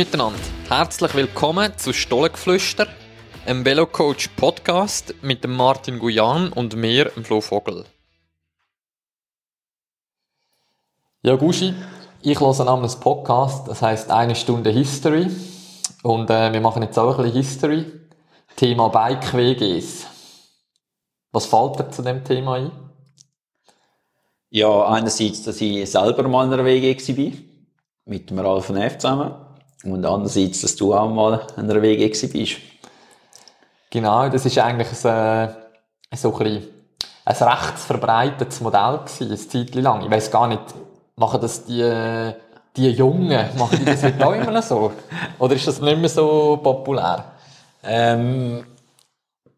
miteinander. Herzlich willkommen zu Stollengeflüster, einem Velocoach Podcast mit dem Martin Guyan und mir, dem Flo Vogel. Ja, Gushi, ich höre namens Podcast, das heißt eine Stunde History. Und äh, wir machen jetzt auch ein bisschen History. Thema Bike-WGs. Was fällt dir zu dem Thema ein? Ja, einerseits, dass ich selber mal in einer WG war, mit dem Ralf von F zusammen. Und andererseits, dass du auch mal in einer WG bist. Genau, das ist eigentlich ein, so ein, ein recht verbreitetes Modell gewesen, eine Zeit lang. Ich weiß gar nicht, machen das die, die Jungen, machen die das jetzt auch immer so? Oder ist das nicht mehr so populär? Ähm,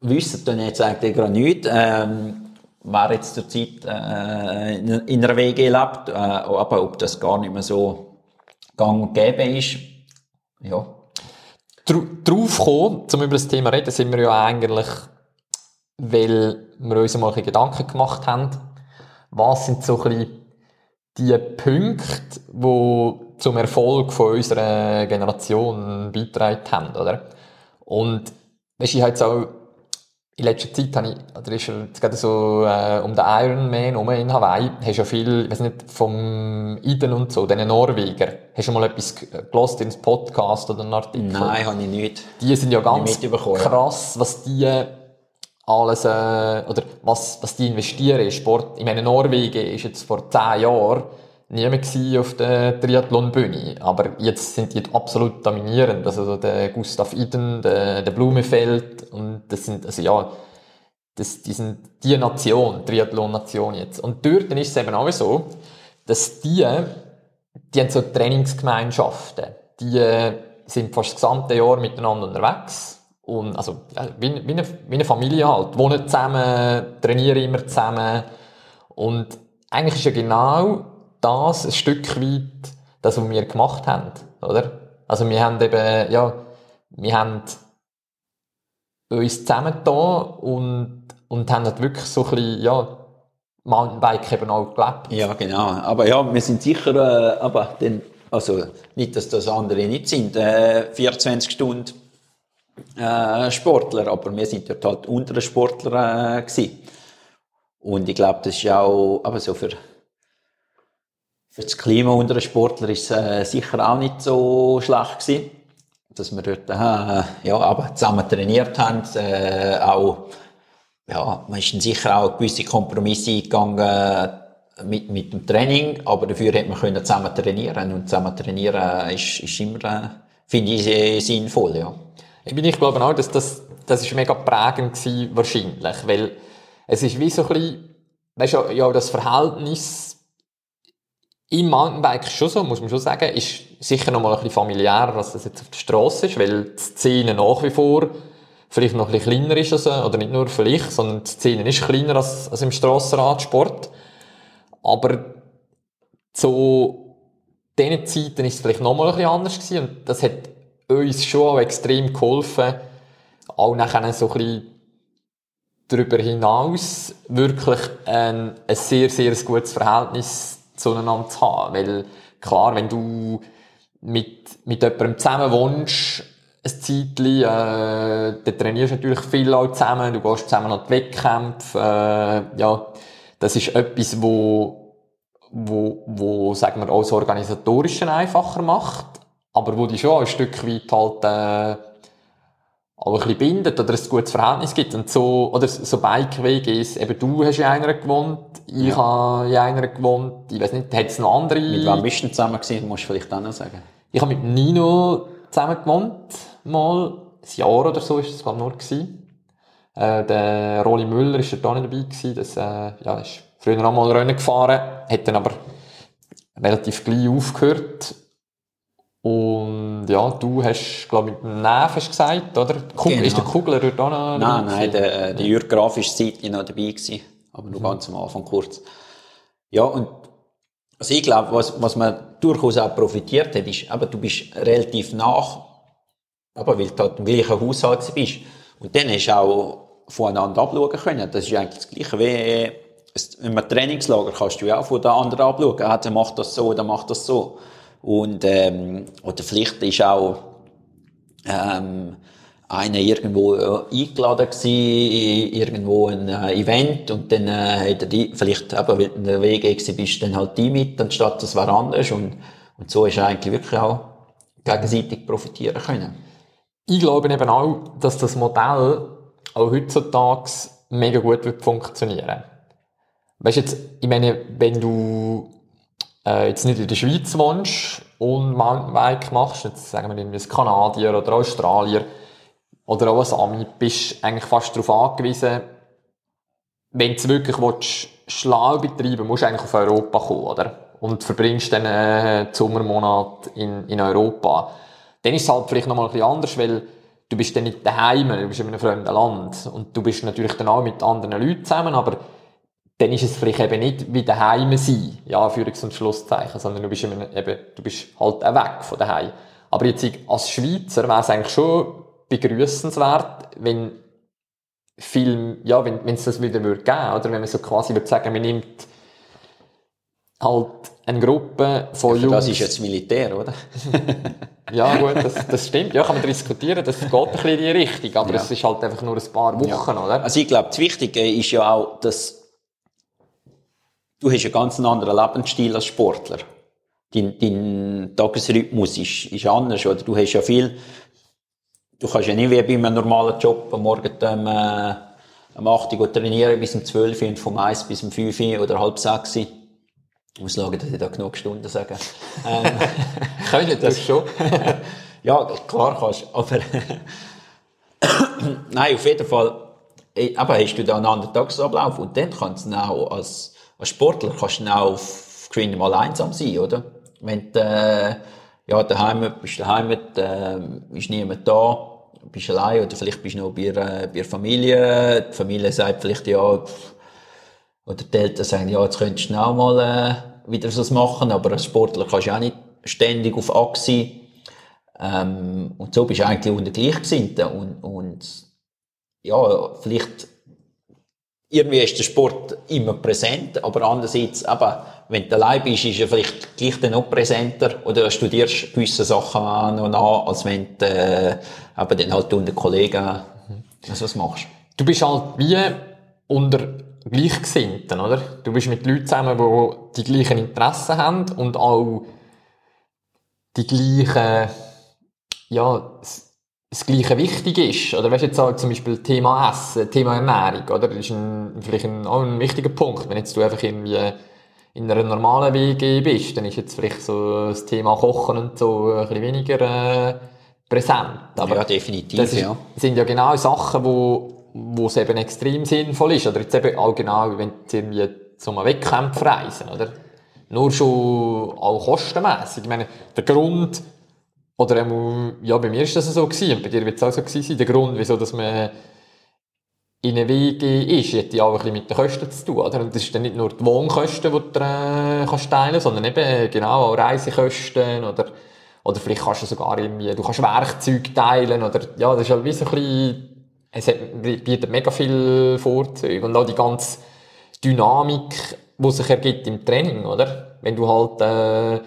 wissen dann jetzt eigentlich gerade nicht. Ähm, wer jetzt zur Zeit äh, in einer WG lebt, äh, aber ob das gar nicht mehr so gang und gäbe ist, ja. Drauf kommen, um über das Thema zu reden, sind wir ja eigentlich, weil wir uns mal ein Gedanken gemacht haben, was sind so ein bisschen die Punkte, die zum Erfolg von unserer Generation beitragen haben, oder? Und, weißt ich habe jetzt auch in letzter Zeit habe ich, oder ist jetzt gerade so äh, um den Ironman um in Hawaii, hast ja viel, ich weiß nicht, vom Iden und so, den Norweger. Hast du mal etwas gelost ins Podcast oder einen Artikel? Nein, habe ich nicht. Die sind ja ganz krass, was die alles, äh, oder was, was die investieren in Sport. Ich meine, Norwegen ist jetzt vor zehn Jahren niemand auf der Triathlon-Bühne. Aber jetzt sind die absolut dominierend. Also der Gustav Iden, der, der Blumefeld und das sind, also ja, das, die sind die Nation, Triathlon-Nation jetzt. Und dort ist es eben auch so, dass die, die haben so Trainingsgemeinschaften. Die äh, sind fast das gesamte Jahr miteinander unterwegs. Und, also, wie, wie, eine, wie eine Familie halt. Wohnen zusammen, trainieren immer zusammen. Und eigentlich ist ja genau das ein Stück weit, das, was wir gemacht haben, oder? Also wir haben eben, ja, wir haben uns zusammengetan und, und haben halt wirklich so ein bisschen, ja, Mountainbike eben auch gelebt. Ja, genau. Aber ja, wir sind sicher, äh, aber den, also nicht, dass das andere nicht sind, äh, 24 Stunden äh, Sportler, aber wir sind dort halt untere Sportler äh, gewesen. Und ich glaube, das ist auch, aber so für für das Klima unter den Sportlern ist es äh, sicher auch nicht so schlecht gewesen, dass wir dort äh, ja, aber zusammen trainiert haben, äh, auch ja, man ist dann sicher auch gewisse Kompromisse eingegangen mit, mit dem Training, aber dafür hat man können zusammen trainieren und zusammen trainieren ist, ist immer, äh, finde ich, sehr sinnvoll, ja. Ich, glaube auch, dass das, das ist mega prägend gewesen, wahrscheinlich, weil es ist wie so ein bisschen, weißt du, ja, das Verhältnis im Mountainbike schon so, muss man schon sagen, ist sicher noch mal ein bisschen familiärer, als das jetzt auf der Straße ist, weil die Szene nach wie vor vielleicht noch ein bisschen kleiner ist, als, oder nicht nur vielleicht, sondern die Szene ist kleiner als, als im Strassenradsport. Aber zu diesen Zeiten ist es vielleicht noch mal ein bisschen anders gewesen und das hat uns schon auch extrem geholfen, auch nachher so ein bisschen darüber hinaus wirklich ein, ein sehr, sehr gutes Verhältnis zueinander zu haben. Weil, klar, wenn du mit, mit jemandem zusammen wohnst, ein Zeitchen, äh, dann trainierst du natürlich viel auch zusammen, du gehst zusammen an die Wettkämpfe, äh, ja, das ist etwas, wo, wo, wo, sagen wir, auch das Organisatorische einfacher macht, aber wo dich schon ein Stück weit halt, äh, auch ein bisschen bindet oder ein gutes Verhältnis gibt. Und so, oder so Bike-WGs, eben du hast in einer gewohnt, ich ja. habe in einer gewohnt, ich weiß nicht, hat es noch andere? Mit wem bist du zusammen gewesen, musst du vielleicht auch noch sagen. Ich habe mit Nino zusammen gewohnt, mal, ein Jahr oder so ist es glaube nur gewesen. Äh, der Rolli Müller ist da nicht dabei gewesen, das, äh, ja, ist früher auch mal Rennen gefahren, hat dann aber relativ gleich aufgehört und ja, du hast, glaube ich, mit dem Neff hast gesagt, oder? Kugel, genau. Ist der Kugler dort auch noch Nein, nein, der, der Jürg Graf war Zeit noch dabei gewesen, aber nur mhm. ganz am Anfang kurz. Ja, und also ich glaube, was, was man durchaus auch profitiert hat, ist, aber du bist relativ nach, aber weil du halt im gleichen Haushalt bist. Und dann hast du auch voneinander abschauen können. Das ist eigentlich das Gleiche wie, wenn man Trainingslager kannst du ja auch von den anderen abschauen. Ah, der macht das so, der macht das so. Und, ähm, oder vielleicht ist auch, ähm, einer irgendwo äh, eingeladen gewesen, irgendwo ein äh, Event und dann äh, hat er die, vielleicht eben, weil in der WG bist, dann halt die mit, anstatt das war anders und, und so ist eigentlich wirklich auch gegenseitig profitieren können. Ich glaube eben auch, dass das Modell auch heutzutage mega gut wird funktionieren. Weißt jetzt, ich meine, wenn du äh, jetzt nicht in der Schweiz wohnst und Mountainbike machst, jetzt sagen wir irgendwie ein Kanadier oder Australier, oder auch als Ami bist eigentlich fast darauf angewiesen, wenn du wirklich willst, schlau betreiben musst du eigentlich auf Europa kommen, oder? Und verbringst dann äh, die Sommermonate in, in Europa. Dann ist es halt vielleicht nochmal ein bisschen anders, weil du bist dann nicht daheim, du bist in einem fremden Land. Und du bist natürlich dann auch mit anderen Leuten zusammen, aber dann ist es vielleicht eben nicht wie daheim sein, ja, Führungs- und Schlusszeichen, sondern du bist, eben, du bist halt auch weg von daheim. Aber jetzt als Schweizer wäre es eigentlich schon begrüßenswert, wenn Film, ja, wenn, wenn es das wieder würde geben, oder wenn man so quasi würde sagen, man nimmt halt eine Gruppe von ja, Jungs. Das ist jetzt Militär, oder? ja, gut, das, das stimmt. Ja, kann man diskutieren, das geht ein bisschen in die Richtung, aber ja. es ist halt einfach nur ein paar Wochen, ja. oder? Also ich glaube, das Wichtige ist ja auch, dass du hast einen ganz anderen Lebensstil als Sportler. Dein, dein Tagesrhythmus ist, ist anders, oder? Du hast ja viel, du kannst ja nicht wie bei einem normalen Job am Morgen um, äh, um 8 Uhr trainieren bis um 12 Uhr und vom 1 bis um 5 Uhr oder halb 6 Uhr. Ich muss schauen, dass ich da genug Stunden sage. Ähm, Können das schon? ja, klar kannst aber Nein, auf jeden Fall aber hast du da einen anderen Tagesablauf und dann kannst du auch als, als Sportler kannst du auch auf Green mal einsam sein, oder? Wenn du, äh, ja, daheim bist daheim, äh, ist niemand da, bist allein oder vielleicht bist du noch bei, äh, bei der Familie. Die Familie sagt vielleicht, ja, oder die Eltern sagen, ja, jetzt könntest du auch mal äh, wieder was machen, aber als Sportler kannst du auch nicht ständig auf Achse ähm, und so bist du eigentlich unter Gleichgesinnten und, und ja, vielleicht irgendwie ist der Sport immer präsent, aber andererseits, eben, wenn du allein bist, ist er vielleicht gleich dann noch präsenter oder studierst gewisse Sachen noch nach, als wenn du äh, eben dann halt unter Kollegen also was machst. Du bist halt wie unter Gleichgesinnten, oder? Du bist mit Leuten zusammen, die die gleichen Interessen haben und auch die gleichen, ja, das Gleiche wichtig ist. Oder weißt du jetzt auch zum Beispiel Thema Essen, Thema Ernährung, oder? Das ist ein, vielleicht ein, auch ein wichtiger Punkt. Wenn jetzt du einfach irgendwie in einer normalen WG bist, dann ist jetzt vielleicht so das Thema Kochen und so ein bisschen weniger äh, präsent. Aber ja, definitiv, das ist, ja. sind ja genau Sachen, wo, wo es eben extrem sinnvoll ist. Oder jetzt eben auch genau, wenn du irgendwie zu einem Wettkampf reisen, oder? Nur schon auch kostenmässig. Ich meine, der Grund, oder ähm, ja, bei mir ist das so gewesen, und bei dir wird es auch so gewesen sein. Der Grund, wieso dass man in eine WG ist, hat ja auch ein mit den Kosten zu tun. Oder? Und das ist dann nicht nur die Wohnkosten, die du äh, kannst teilen sondern eben genau auch Reisekosten oder, oder vielleicht kannst du sogar irgendwie, du kannst Werkzeuge teilen oder ja, das ist halt wie so ein bisschen, es hat, bietet mega viele Vorzüge und auch die ganze Dynamik, die sich ergibt im Training, oder? Wenn du halt äh,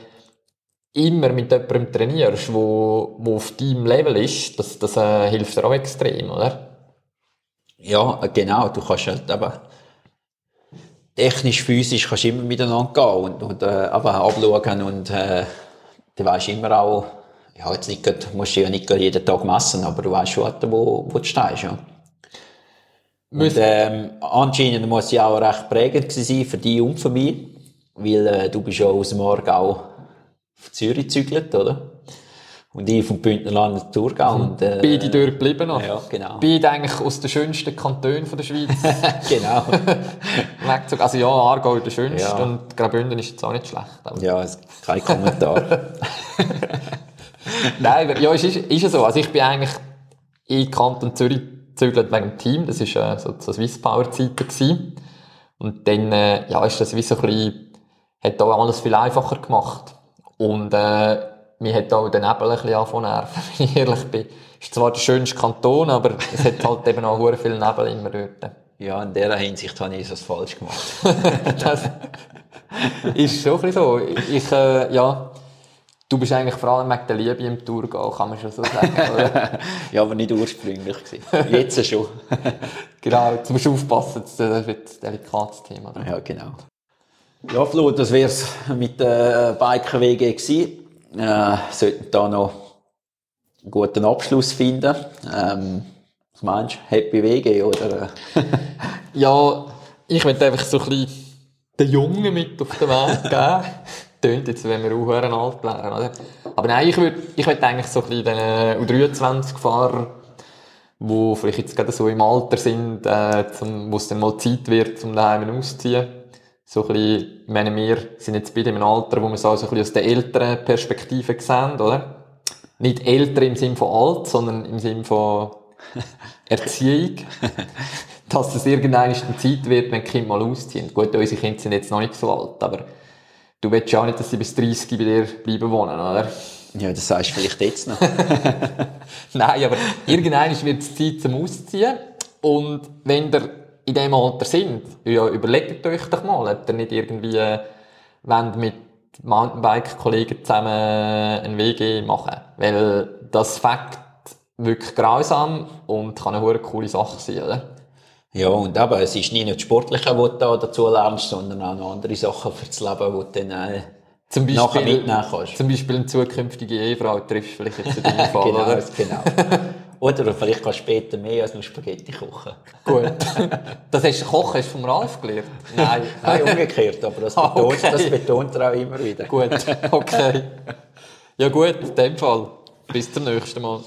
immer mit jemandem trainierst, wo, wo auf deinem Level ist, das, das äh, hilft dir auch extrem, oder? Ja, genau. Du kannst halt aber technisch, physisch kannst du immer miteinander gehen und, und äh, aber abschauen und äh, du weißt immer auch, ja, jetzt nicht, musst du ja nicht jeden Tag messen, aber du weißt schon, wo, wo du stehst, ja. Und, ähm, anscheinend muss sie auch recht prägend sein für dich und für mich, weil äh, du bist ja aus dem Aargau auf Zürich gezügelt, oder? Und ich vom Bündnerland nach Thurgau. Und, äh, Beide dort geblieben noch. Ja, genau. Beide eigentlich aus den schönsten Kantonen der Schweiz. genau. also ja, Aargau ist der schönste ja. und Graubünden ist jetzt auch nicht schlecht. Aber. Ja, kein Kommentar. Nein, ja, ist, ist, ist so. Also ich bin eigentlich in Kanton Zürich gezügelt wegen dem Team. Das war äh, so zur Swiss Power Zeiten. Und dann, äh, ja, ist das wie so ein bisschen, hat auch alles viel einfacher gemacht. Und äh, mir hat auch der Nebel ein bisschen angefangen nerven, wenn ich ehrlich bin. Ist zwar der schönste Kanton, aber es hat halt eben auch sehr viel Nebel immer dort. Ja, in dieser Hinsicht habe ich etwas falsch gemacht. das ist schon ein bisschen so. Ich, äh, ja, Du bist eigentlich vor allem wegen der Liebe im Tour gehen, kann man schon so sagen, ja, aber nicht ursprünglich gewesen. Jetzt schon. genau, jetzt musst du aufpassen, das wird ein delikates Thema. Oder? Ja, genau. Ja, Flo, das wäre es mit der Biker-WG gewesen. Äh, sollten da noch einen guten Abschluss finden. Ähm, was meinst du? Happy WG, oder? ja, ich möchte einfach so ein bisschen den Jungen mit auf den Weg geben. Tönt jetzt, wenn wir aufhören alt wären, oder? Aber nein, ich würde ich würd eigentlich so ein bisschen den U23-Fahrer, die vielleicht jetzt gerade so im Alter sind, äh, zum, wo es dann mal Zeit wird, um daheim auszuziehen. So ein bisschen, ich meine, wir sind jetzt beide im Alter, wo wir es auch so ein bisschen aus der älteren Perspektive sehen, oder? Nicht älter im Sinne von alt, sondern im Sinne von Erziehung. dass es irgendwann eine Zeit wird, wenn die Kinder mal ausziehen. Gut, unsere Kinder sind jetzt noch nicht so alt, aber du willst ja auch nicht, dass sie bis 30 bei dir bleiben wohnen, oder? Ja, das sagst du vielleicht jetzt noch. Nein, aber irgendwann wird es Zeit zum Ausziehen. Und wenn ihr in diesem Alter sind, ja, überlegt euch doch mal, ob ihr nicht irgendwie äh, wollt mit Mountainbike-Kollegen zusammen einen WG machen. Weil das Fakt wirklich grausam und kann eine coole Sache sein, oder? Ja, und aber es ist nicht nur das Sportliche, was du da dazu lernst, sondern auch noch andere Sachen für das Leben, die du dann äh, zum Beispiel, nachher mitnehmen kannst. Zum Beispiel eine zukünftige Ehefrau triffst vielleicht jetzt in deinem Fall, genau, oder? genau. Oder vielleicht kannst du später mehr als nur Spaghetti kochen. Gut. Das hast du Kochen hast du vom Ralf gelernt? Nein. Nein, umgekehrt, aber das betont, okay. das betont er auch immer wieder. Gut, okay. Ja gut, in dem Fall. Bis zum nächsten Mal.